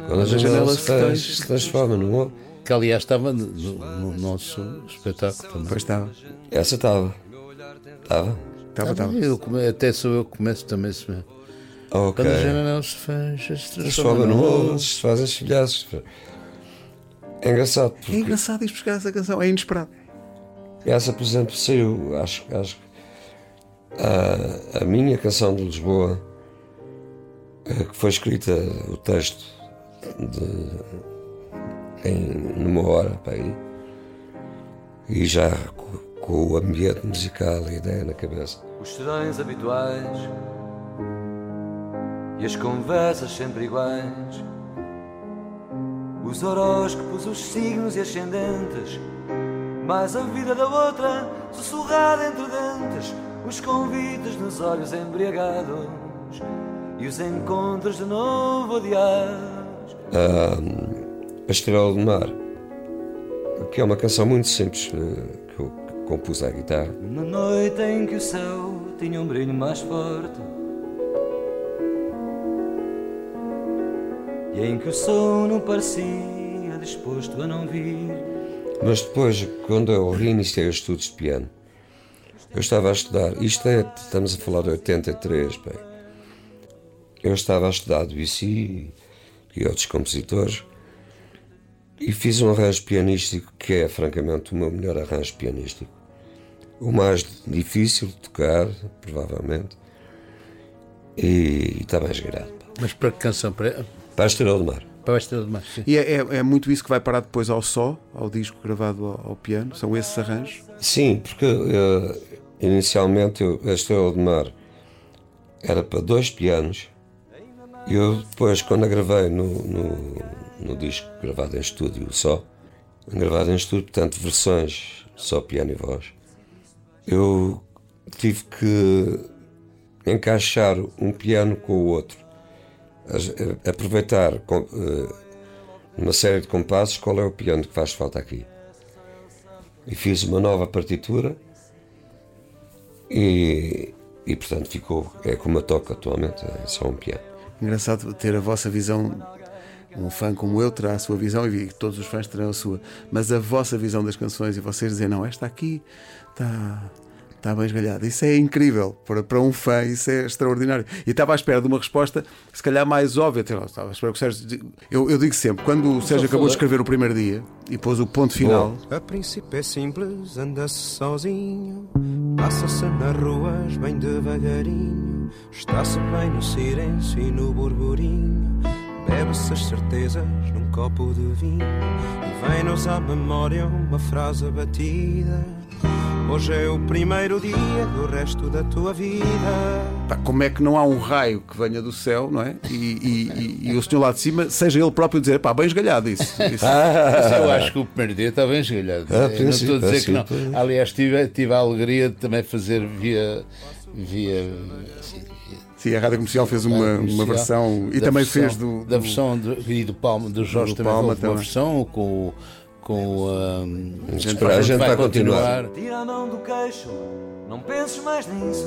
Quando a janela se, fecha, se transforma outro. Que aliás estava no, no nosso espetáculo também. Pois estava. Essa estava. Estava? Estava, estava. Eu até sou eu que começo também se Ok. Quando a janela se fecha, se Transforma num outro, se fazem filhaços. É engraçado, É porque engraçado ir buscar essa canção, é inesperado. essa, por exemplo, saiu, acho, acho que a, a minha canção de Lisboa, que foi escrita o texto de, em, numa hora para aí, e já co- com, o ambiente musical e ideia na cabeça. Os serões habituais e as conversas sempre iguais. Os horóscopos, os signos e ascendentes. Mais a vida da outra, sussurrada entre dentes. Os convites nos olhos embriagados e os encontros de novo adiados. A Estrela do Mar, que é uma canção muito simples eh, que eu compus à guitarra. Na noite em que o céu tinha um brilho mais forte E em que o sono parecia disposto a não vir Mas depois, quando eu reiniciei os estudos de piano, eu estava a estudar, isto é, estamos a falar de 83, bem. Eu estava a estudar Debussy e outros compositores e fiz um arranjo pianístico que é, francamente, o meu melhor arranjo pianístico. O mais difícil de tocar, provavelmente, e, e está bem esgarado. pá. Mas para que canção? Para, Para a Estrela do Mar. para esta de mais. Sim. E é, é- é muito isso que vai parar depois ao só, ao disco gravado ao, ao piano, são esses arranjos. Sim, porque eh, inicialmente eu, a Estrela do Mar era para dois pianos. Eu depois, quando a gravei no, no, no disco gravado em estúdio só, gravado em estúdio, portanto, versões só piano e voz, eu tive que encaixar um piano com o outro. Eh, Aproveitar eh, uma série de compassos qual é o piano que faz falta aqui e fiz uma nova partitura e, e portanto ficou, é como eu toco atualmente, é só um piano. Engraçado ter a vossa visão. Um fã como eu terá a sua visão e todos os fãs terão a sua, mas a vossa visão das canções e vocês dizer, não, esta aqui está, está bem esgalhada. Isso é incrível para, para um fã, isso é extraordinário. E estava à espera de uma resposta, se calhar mais óbvia. Lá, Estava à espera que o Sérgio. Eu, eu digo sempre, quando o Sérgio acabou de escrever o primeiro dia e pôs o ponto final, A princípio é simples, anda-se sozinho, passa-se nas ruas bem devagarinho, está-se bem no silêncio e no burburinho, bebe-se as certezas num copo de vinho e vem-nos à memória uma frase batida. Hoje é o primeiro dia do resto da tua vida. pá, como é que não há um raio que venha do céu, não é? E, e- e- e o senhor lá de cima, seja ele próprio dizer, pá, bem esgalhado isso. isso. Mas eu acho que o primeiro dia está bem esgalhado. Ah, não estou a dizer que não. Aliás, tive, tive a alegria de também fazer via. via assim, Sim, a rádio comercial fez uma, uma comercial, versão e da também versão- fez do. Da do- versão do, e do Palma, do Jorge Do também Palma houve uma também. versão com, o- com um, A gente, a gente vai continuar. Tira a mão do queixo, não penses mais nisso.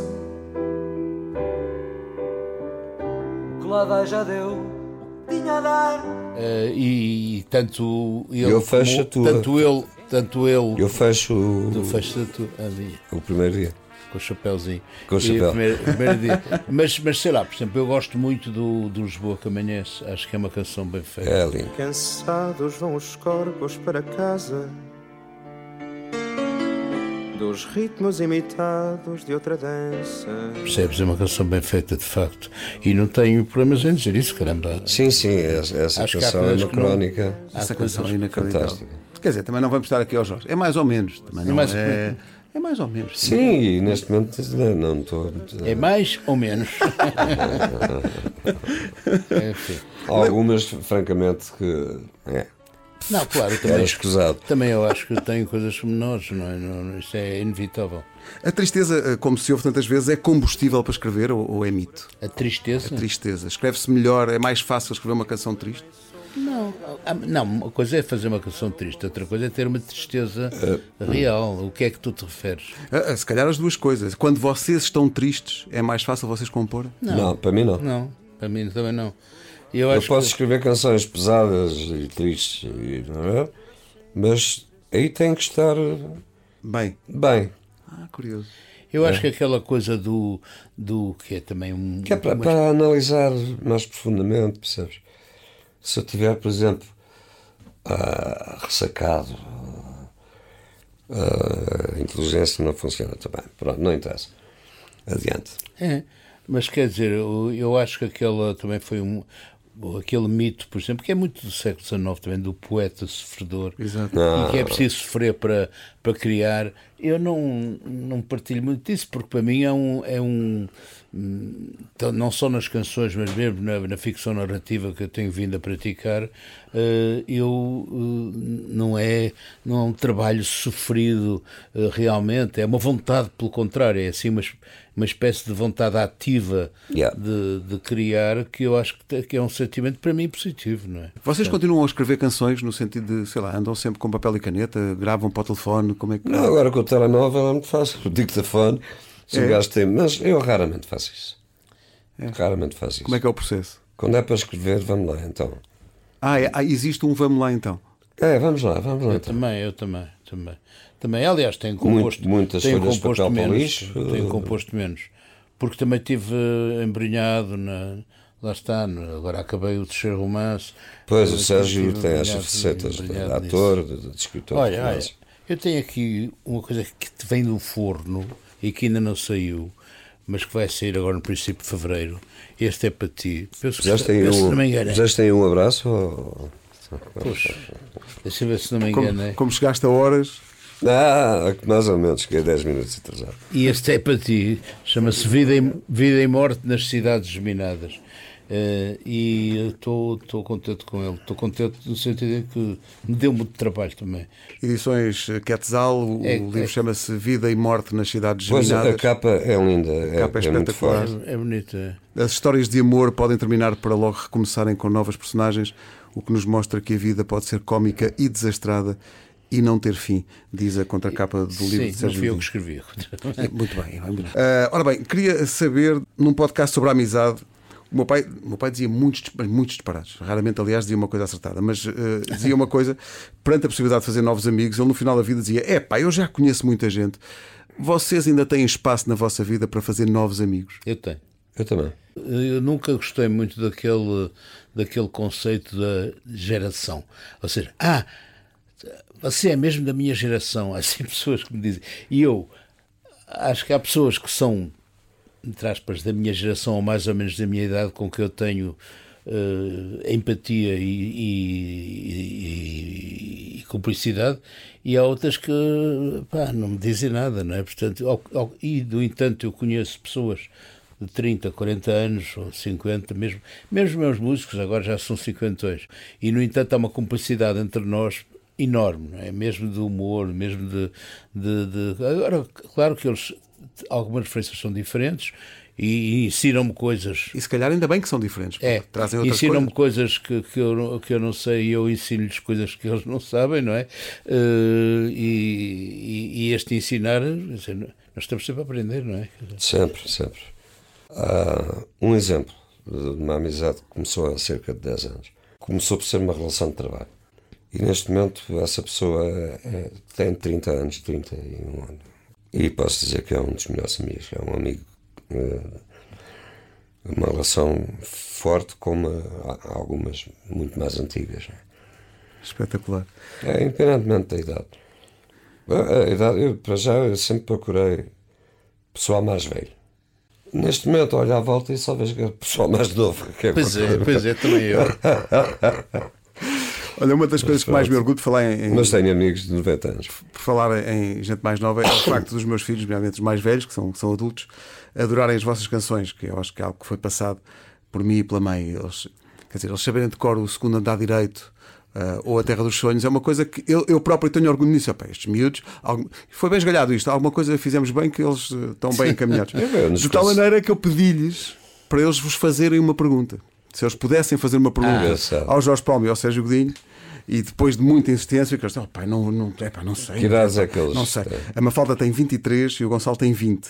O que lá vai já deu, o que tinha a dar. Eh, e tanto ele Eu fecho como- a tua. tanto ele tanto ele Eu fecho tu fechas a tua ali, o primeiro dia. Com o chapéuzinho Com o E chapéu. primeiro- primeiro dia. mas, mas sei lá, por exemplo, eu gosto muito do, do Lisboa que amanhece acho que é uma canção bem feita É lindo. Cansados vão os corpos para casa dos ritmos imitados de outra dança. percebes? É uma canção bem feita de facto e não tenho problemas em dizer isso, caramba Sim, sim, essa, essa Acho que há canção é uma que não- crónica. Essa canção é inacreditável. fantásticas. Quer dizer, também não vamos estar aqui aos Jorge. É mais ou menos. Também não mais- é, É mais ou menos. Sim, e neste momento não, não estou. É mais ou menos? Enfim. Algumas, francamente, que. É, Não, claro, era também, escusado. também eu acho que tenho coisas menores, não é? Não, isso é inevitável. A tristeza, eh, como se ouve tantas vezes, é combustível para escrever ou, ou é mito? A tristeza? A tristeza. Escreve-se melhor, é mais fácil escrever uma canção triste? Não, ah, não, uma coisa é fazer uma canção triste, outra coisa é ter uma tristeza real. O que é que tu te referes? Ah, ah, se calhar as duas coisas. Quando vocês estão tristes, é mais fácil vocês compor? Não. para mim não. Não, para mim também não. Eu Eu posso que, escrever canções pesadas e tristes, e- não é? mas aí tem que estar Bem. bem. Ah, curioso. eu acho que aquela coisa do, do que é também um. Que é para, uma- para analisar mais profundamente, percebes? Se eu tiver, por exemplo, ah, ressacado, ah, a inteligência não funciona também. Pronto, não interessa. Adiante. É, mas quer dizer, eu, eu acho que aquela também foi um. Aquele mito, por exemplo, que é muito do século XIX também, do poeta sofredor, Exato. e que é preciso sofrer para, para criar. Eu não, não partilho muito disso, porque para mim é um. É um então, não só nas canções, mas mesmo na, na ficção narrativa que eu tenho vindo a praticar, eh, eu eh, não é não é um trabalho sofrido eh, realmente, é uma vontade, pelo contrário, é assim uma, uma espécie de vontade ativa Yeah. de, de criar que eu acho que é um sentimento para mim positivo, não é? Vocês continuam a escrever canções no sentido de, sei lá, andam sempre com papel e caneta, gravam para o telefone, como é que. Não, agora com o telemóvel é muito fácil. O dictafone, se É. o gajo tem. Mas eu raramente faço isso. Raramente faço isso. Como é que é o processo? Quando é para escrever, vamos lá então. Ah, é- ah, existe um vamos lá então. É, vamos lá, vamos lá Eu então. também, eu também, também. Também, aliás, tenho composto, muitas tenho folhas de composto papel para o menos, lixo. tenho composto menos, porque também tive eh, embrenhado na lá está, agora acabei o terceiro romance. Pois, Eh, o Sérgio tem embrenhado- receitas de ator, de, de escritor. de Olha, olha, romance. Eu tenho aqui uma coisa que te vem do forno e que ainda não saiu, mas que vai sair agora no princípio de fevereiro. Este é para ti. Penso que, penso que um, engano. aí um abraço? Ou... Puxa, deixa eu ver se não me Como, enganei. como chegaste a horas, Ah, mais ou menos, cheguei 10 minutos atrasado. E este é para ti, chama-se Vida e, Vida e Morte nas Cidades Geminadas. Eh, e estou contente com ele. Estou contente no sentido em que me deu muito trabalho também. edições Quetzal, o, É- livro é- chama-se Vida e Morte nas Cidades Pois a Geminadas. capa é linda, é, capa é é muito espetacular. É, é bonito. é. As histórias de amor podem terminar para logo recomeçarem com novas personagens, o que nos mostra que a vida pode ser cómica e desastrada e não ter fim, diz a contracapa do livro Sim, de não Sérgio fui eu que escrevi. Muito bem. muito bem. Ah, ora bem, queria saber, num podcast sobre a amizade, o meu pai, meu pai dizia muitos, muitos disparados. Raramente, aliás, dizia uma coisa acertada, mas eh, dizia uma coisa, perante a possibilidade de fazer novos amigos, ele no final da vida dizia: É pá, eu já conheço muita gente. Vocês ainda têm espaço na vossa vida para fazer novos amigos? Eu tenho. Eu também. Eu nunca gostei muito daquele, daquele conceito da geração. Ou seja, ah, você é mesmo da minha geração. Há assim pessoas que me dizem. E eu acho que há pessoas que são, entre aspas, da minha geração ou mais ou menos da minha idade, com que eu tenho eh, empatia e, e- e- e cumplicidade, e há outras que pá, não me dizem nada, não é? Portanto, ao- ao- e, no entanto, eu conheço pessoas de 30, 40 anos ou 50, mesmo, mesmo meus músicos agora já são 50. E, no entanto, há uma cumplicidade entre nós enorme, não é? mesmo de humor, mesmo de, de, de- Agora, claro que eles, algumas referências são diferentes e, e ensinam-me coisas. E se calhar ainda bem que são diferentes, É, trazem outras ensinam-me coisas. coisas, que, que, eu, não- que eu não sei e eu ensino-lhes coisas que eles não sabem, não é? Eh, e, e- e este ensinar, dizer, nós estamos sempre a aprender, não é? Sempre, sempre. Há um exemplo de uma amizade que começou há cerca de 10 anos. Começou por ser uma relação de trabalho. E neste momento essa pessoa é- tem 30 anos, 31 anos. E posso dizer que é um dos melhores amigos. É um amigo. eh, Uma relação forte como algumas muito mais antigas. Espetacular. É, independentemente da idade. A, idade, eu, para já, eu sempre procurei pessoal mais velho. Neste momento, olho à volta e só vejo que é pessoal mais novo. Que é Pois é, pois é, também eu. Olha, uma das coisas que mais me orgulho de falar em, Mas tenho amigos de 90 anos. por falar em gente mais nova é o facto dos meus filhos, nomeadamente os mais velhos, que são, que são adultos, adorarem as vossas canções, que eu acho que é algo que foi passado por mim e pela mãe. Eles, quer dizer, eles saberem de cor o segundo andar direito. ah, ou a Terra dos Sonhos é uma coisa que eu, eu próprio tenho orgulho nisso. Opa, estes miúdos, algum- foi bem esgalhado isto. Alguma coisa fizemos bem que eles estão bem encaminhados. nos De tal maneira que eu pedi-lhes para eles vos fazerem uma pergunta. Se eles pudessem fazer uma pergunta engraçado. ao Jorge Palme e ao Sérgio Godinho, e depois de muita insistência, que eles disseram, "Oh, pai, não, não, epá, não sei. Que idades é que eles Não sei. A Mafalda tem 23 e o Gonçalo tem 20.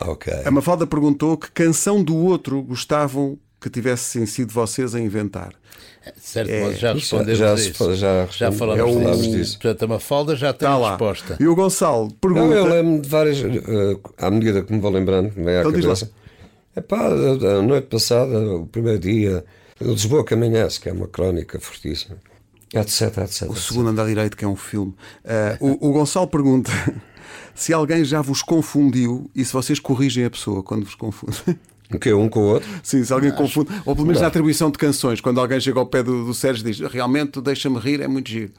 Ok. A Mafalda perguntou que canção do outro gostavam que tivessem sido vocês a inventar. De certo É, modo, já respondemos já isso. já já falamos é o- disso. disso. Portanto, a Mafalda já tem a lá. resposta. E o Gonçalo pergunta. Não, eu lembro de várias. eh, à medida que me vou lembrando, me vem à Então cabeça. É pá, a, a noite passada, o primeiro dia, o Lisboa que amanhece, que é uma crónica fortíssima. Etc, etc. O segundo andar direito, que é um filme. Ah, o, o Gonçalo pergunta se alguém já vos confundiu e se vocês corrigem a pessoa quando vos confunde. O quê? Um com o outro? Sim, se alguém confunde. Ou pelo menos na atribuição de canções, quando alguém chega ao pé do, do Sérgio e diz realmente deixa-me rir, é muito giro.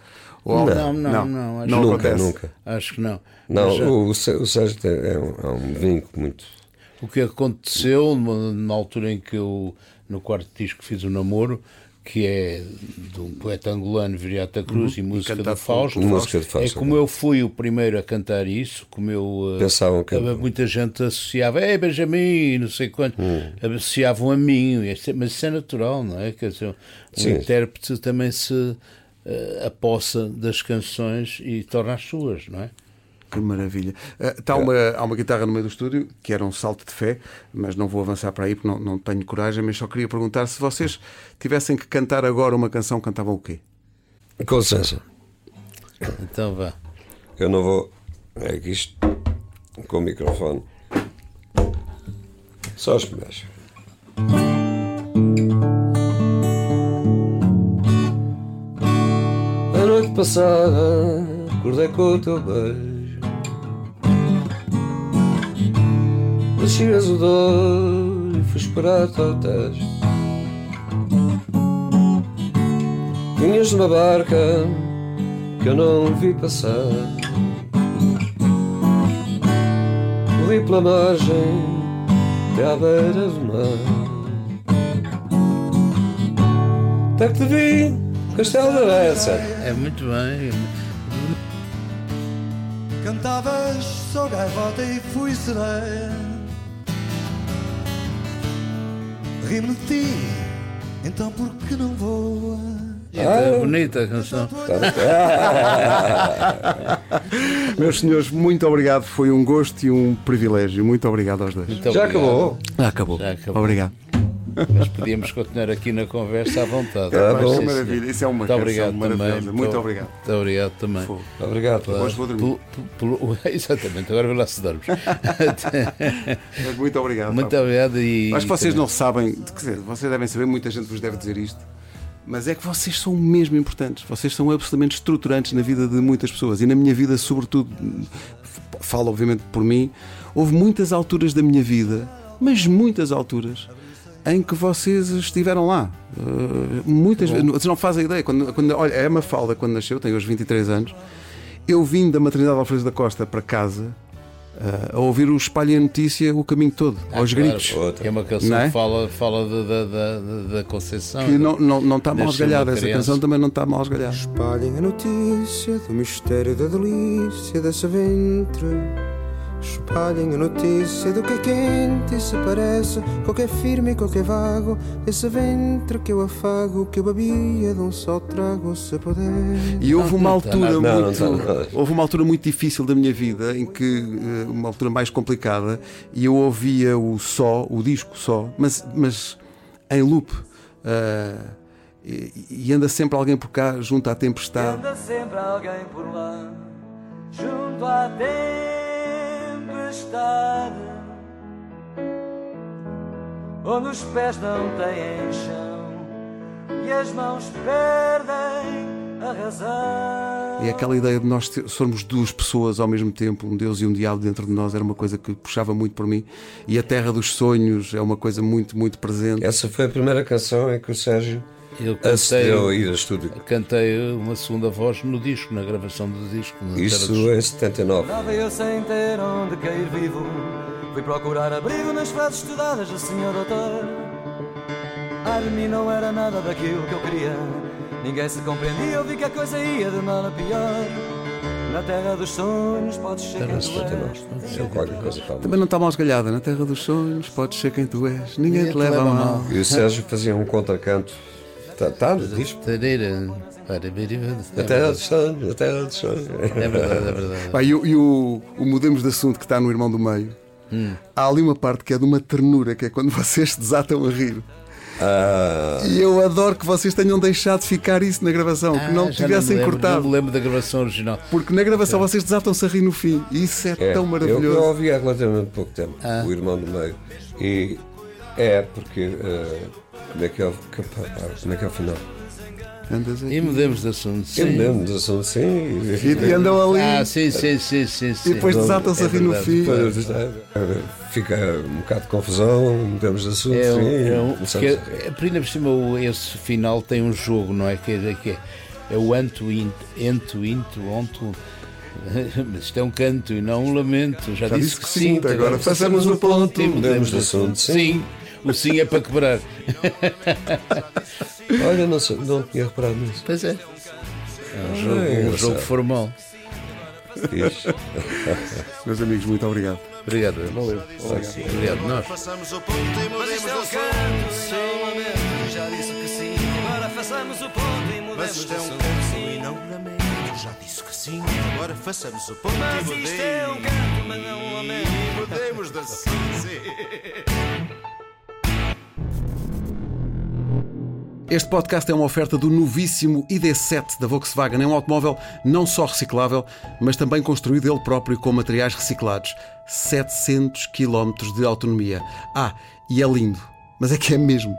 Ou, Não, não, não, acho não nunca, acontece. nunca. Acho que não. Não, Mas, o, o Sé- o Sérgio tem- é um, é um vínculo muito. O que aconteceu numa- na altura em que eu, no quarto disco, fiz o namoro, que é de um poeta angolano, Viriata Cruz, e música do Fausto. música de Fausto, É como eu fui o primeiro a cantar isso, como eu. eh, Pensavam que- Muita gente associava, é Benjamin, não sei quanto, Hum. associavam a mim, este- mas isso é natural, não é? Quer dizer, um Sim. intérprete também se eh, apossa das canções e torna as suas, não é? Que maravilha. Ah, tá uma, há uma guitarra no meio do estúdio, que era um salto de fé, mas não vou avançar para aí porque não, não tenho coragem, mas só queria perguntar se vocês tivessem que cantar agora uma canção, cantavam o quê? Com licença, Então vá. eu não vou. É que isto. Com o microfone. Só os primeiros. A noite passada acordei com o teu beijo Descias o dor e fui esperar-te ao tejo Vinhas numa barca que eu não vi passar. Corri pela margem até à beira do mar. Até que te vi, Castelo da Bessa É muito bem. Cantavas, sou gaivota e fui sereia Rimo de ti, então por que não voa? É bonita a canção. Meus senhores, muito obrigado. Foi um gosto e um privilégio. Muito obrigado aos dois. Muito Já obrigado. acabou? Ah, acabou. Já acabou. Obrigado. Mas podíamos continuar aqui na conversa à vontade. Mas bom. sim. Maravilha. Isso é uma Muito obrigado maravilhosa. também. Muito obrigado. Muito obrigado também. Obrigado. Pela- Hoje vou dormir. pelo- pelo- exatamente, agora vê lá se dormes. Muito obrigado. Muito obrigado e. Acho que vocês não sabem, quer dizer, vocês devem saber, muita gente vos deve dizer isto, mas é que vocês são mesmo importantes. Vocês são absolutamente estruturantes na vida de muitas pessoas e na minha vida, sobretudo, falo obviamente por mim, houve muitas alturas da minha vida, mas muitas alturas, em que vocês estiveram lá. Uh, muitas vezes, vocês não fazem ideia. Quando, quando, olha, a Mafalda, quando nasceu, tem hoje 23 anos, eu vim da maternidade de Alfredo da Costa para casa. uh, a ouvir o espalho a notícia o caminho todo, Ah, aos claro, gritos. que É uma canção Não é? que fala, fala da, da, da, da Conceição. que não, não, não está mal uma esgalhada. Essa canção também não está mal esgalhada. Espalhem a notícia do mistério da delícia dessa ventre. Espalhem a notícia do que é quente e se parece com o que é firme e com o que é vago. Desse ventre que eu afago, que eu bebia de um só trago, se puder. E houve uma altura nada. Não, não muito, houve uma altura muito difícil da minha vida, em que eh, uma altura mais complicada, e eu ouvia o só, o disco só, mas, mas em loop. Ah, e, e anda sempre alguém por cá junto à tempestade. Anda sempre alguém por lá, junto à tempestade, onde os pés não têm chão e as mãos perdem a razão. E aquela ideia de nós sermos duas pessoas ao mesmo tempo, um Deus e um diabo dentro de nós, era uma coisa que puxava muito por mim. E a Terra dos Sonhos é uma coisa muito, muito presente. Essa foi a primeira canção em que o Sérgio Eu cantei, a ir a estúdio. cantei uma segunda voz no disco, na gravação do disco. Isso dos- em 79. Andava eu sem ter onde cair vivo Fui procurar abrigo nas frases estudadas do senhor doutor Ai de mim não era nada daquilo que eu queria Ninguém se compreendia, eu vi que a coisa ia de mal a pior Na terra dos sonhos podes ser quem tu és 79. É qualquer coisa para Também não está mal esgalhada. Na terra dos sonhos, podes ser quem tu és. Ninguém, te leva a mal. E o Sérgio fazia um contracanto. Está tá, no disco. Tareira. A terra dos sonhos, a terra dos sonhos. É verdade, é verdade. Pá, e o, e o, o Mudemos de Assunto que está no Irmão do Meio, há ali uma parte que é de uma ternura, que é quando vocês se desatam a rir. Ah, E eu adoro que vocês tenham deixado ficar isso na gravação, que não Ah, tivessem me lembro, cortado. Não me lembro da gravação original. Porque na gravação vocês desatam-se a rir no fim. E isso é, é. tão Eu, maravilhoso. eu ouvi há relativamente pouco tempo, Ah. o irmão do meio. E é porque. eh, como, é que é, o- que- como é que é o final? E mudemos de assunto. Sim. lembro de assunto sim. E, e andam ali. Ah, sim, sim, sim, sim. sim. E depois desatam-se É a rir no fim. Depois, eh, Fica um bocado de confusão, mudamos de assunto, É, um- sim. é um- é, por ainda por cima, esse final tem um jogo, não é? Que é, que é, é o anto, int, ento, into, onto. Mas isto é um canto e não um lamento. Já, disse, que sim. agora façamos o ponto. e Mudamos de assunto, sim. Sim, o sim é para quebrar. Olha, não, sei- não tinha reparado nisso. Pois é. É um jogo, um engraçado. jogo formal. Meus amigos, muito obrigado. Obrigado. Valeu. Obrigado. Nós. Passamos o ponto e mudemos de assunto. Já disse que sim, agora façamos o ponto e Mas mudemos é um assunto canto e não um lamento. Já disse que sim, agora façamos o ponto e Mas mudemos. isto é um canto, mas não um lamento E mudemos de assunto, sim. Este podcast é uma oferta do novíssimo ID7 da Volkswagen. É um automóvel não só reciclável, mas também construído ele próprio com materiais reciclados. 700 km de autonomia. Ah, e é lindo. Mas é que é mesmo.